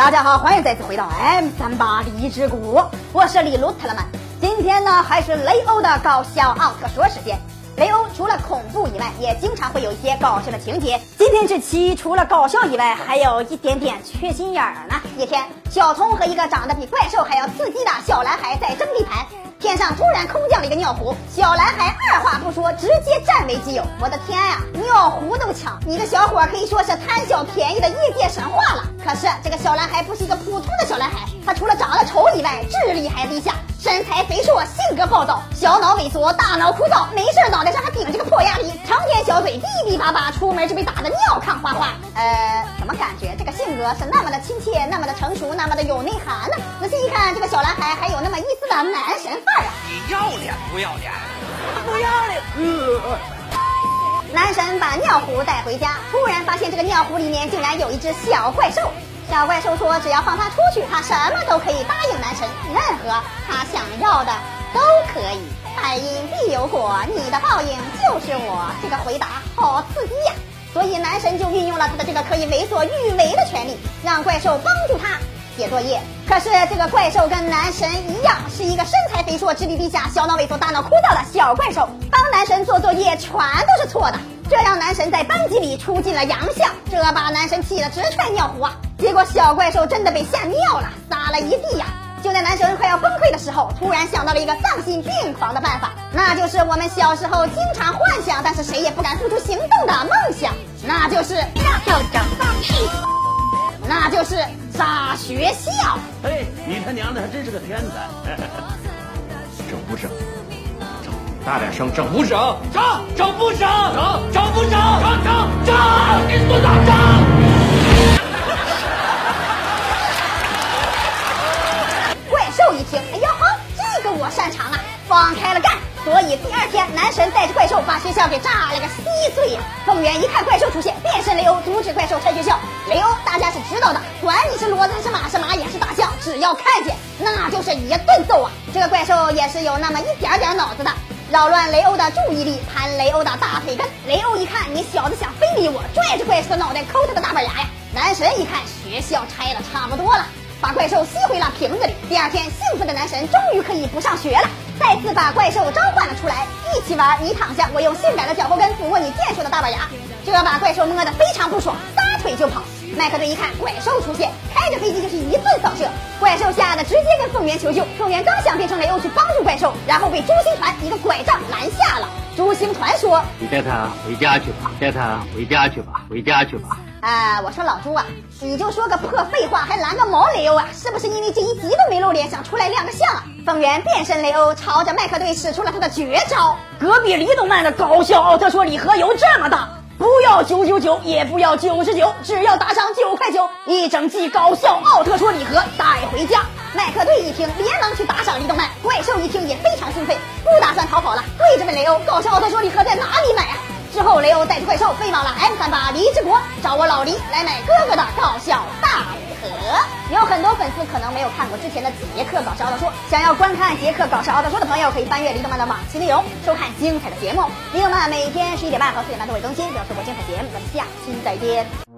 大家好，欢迎再次回到 M 三八励志谷，我是李鲁特了们。今天呢，还是雷欧的搞笑奥特说时间。雷欧除了恐怖以外，也经常会有一些搞笑的情节。今天这期除了搞笑以外，还有一点点缺心眼儿呢。一天，小聪和一个长得比怪兽还要刺激的小男孩在争地盘。天上突然空降了一个尿壶，小男孩二话不说，直接占为己有。我的天呀，尿壶都抢！你这小伙可以说是贪小便宜的业界神话了。可是这个小男孩不是一个普通的小男孩，他除了长得丑以外，智力还低下，身材肥硕，性格暴躁，小脑萎缩，大脑枯燥，没事脑袋上还顶着个破鸭梨，成天小嘴哔哔叭叭，出门就被打得尿炕哗哗。呃，怎么感觉这个性格是那么的亲切，那么的成熟，那么的有内涵呢？仔细一看，这个小男孩还有那么一丝的男神范儿啊！你要脸不要脸？不要脸！男神把尿壶带回家，突然发现这个尿壶里面竟然有一只小怪兽。小怪兽说：“只要放他出去，他什么都可以答应男神，任何他想要的都可以。百因必有果，你的报应就是我。”这个回答好刺激呀！所以男神就运用了他的这个可以为所欲为的权利，让怪兽帮助他写作业。可是这个怪兽跟男神一样，是一个身材肥硕、智力低下、小脑萎缩、大脑枯燥的小怪兽，帮男神做作业全都是错的，这让男神在班级里出尽了洋相，这把男神气得直踹尿壶啊！结果小怪兽真的被吓尿了，撒了一地呀！就在男神快要崩溃的时候，突然想到了一个丧心病狂的办法，那就是我们小时候经常幻想，但是谁也不敢付出行动的梦想，那就是校长放屁，那就是炸学校。嘿，你他娘的还真是个天才！整不整？整，大点声，整不整？整，整不整？整，整不整？整整整！你孙子擅长啊，放开了干。所以第二天，男神带着怪兽把学校给炸了个稀碎呀。凤元一看怪兽出现，变身雷欧阻止怪兽拆学校。雷欧大家是知道的，管你是骡子是马是马也是大象，只要看见那就是一顿揍啊。这个怪兽也是有那么一点点脑子的，扰乱雷欧的注意力，盘雷欧的大腿根。雷欧一看你小子想非礼我，拽着怪兽的脑袋抠他的大板牙呀。男神一看学校拆了差不多了。把怪兽吸回了瓶子里。第二天，兴奋的男神终于可以不上学了，再次把怪兽召唤了出来，一起玩。你躺下，我用性感的脚后跟抚摸你健硕的大板牙，这把怪兽摸得非常不爽，撒腿就跑。麦克队一看怪兽出现，开着飞机就是一顿扫射，怪兽吓得直接跟凤元求救。凤元刚想变成雷欧去帮助怪兽，然后被朱星团一个拐杖拦下了。朱星团说：“你带他回家去吧，带他回家去吧，回家去吧。”啊，我说老朱啊，你就说个破废话，还拦个毛雷欧啊？是不是因为这一集都没露脸，想出来亮个相啊？方圆变身雷欧，朝着麦克队使出了他的绝招。隔壁李动漫的搞笑奥特说礼盒有这么大，不要九九九，也不要九十九，只要打赏九块九，一整季搞笑奥特说礼盒带回家。麦克队一听，连忙去打赏李动漫。怪兽一听也非常兴奋，不打算逃跑了，对着问雷欧：搞笑奥特说礼盒在哪里买啊？之后，雷欧带着怪兽飞往了 M 三八离之国，我老黎来买哥哥的搞笑大礼盒。有很多粉丝可能没有看过之前的杰克搞笑奥特说，想要观看杰克搞笑奥特说的朋友，可以翻阅李动漫的往期内容，收看精彩的节目。李动漫每天十一点半和四点半都会更新，不要错过精彩节目。咱们下期再见。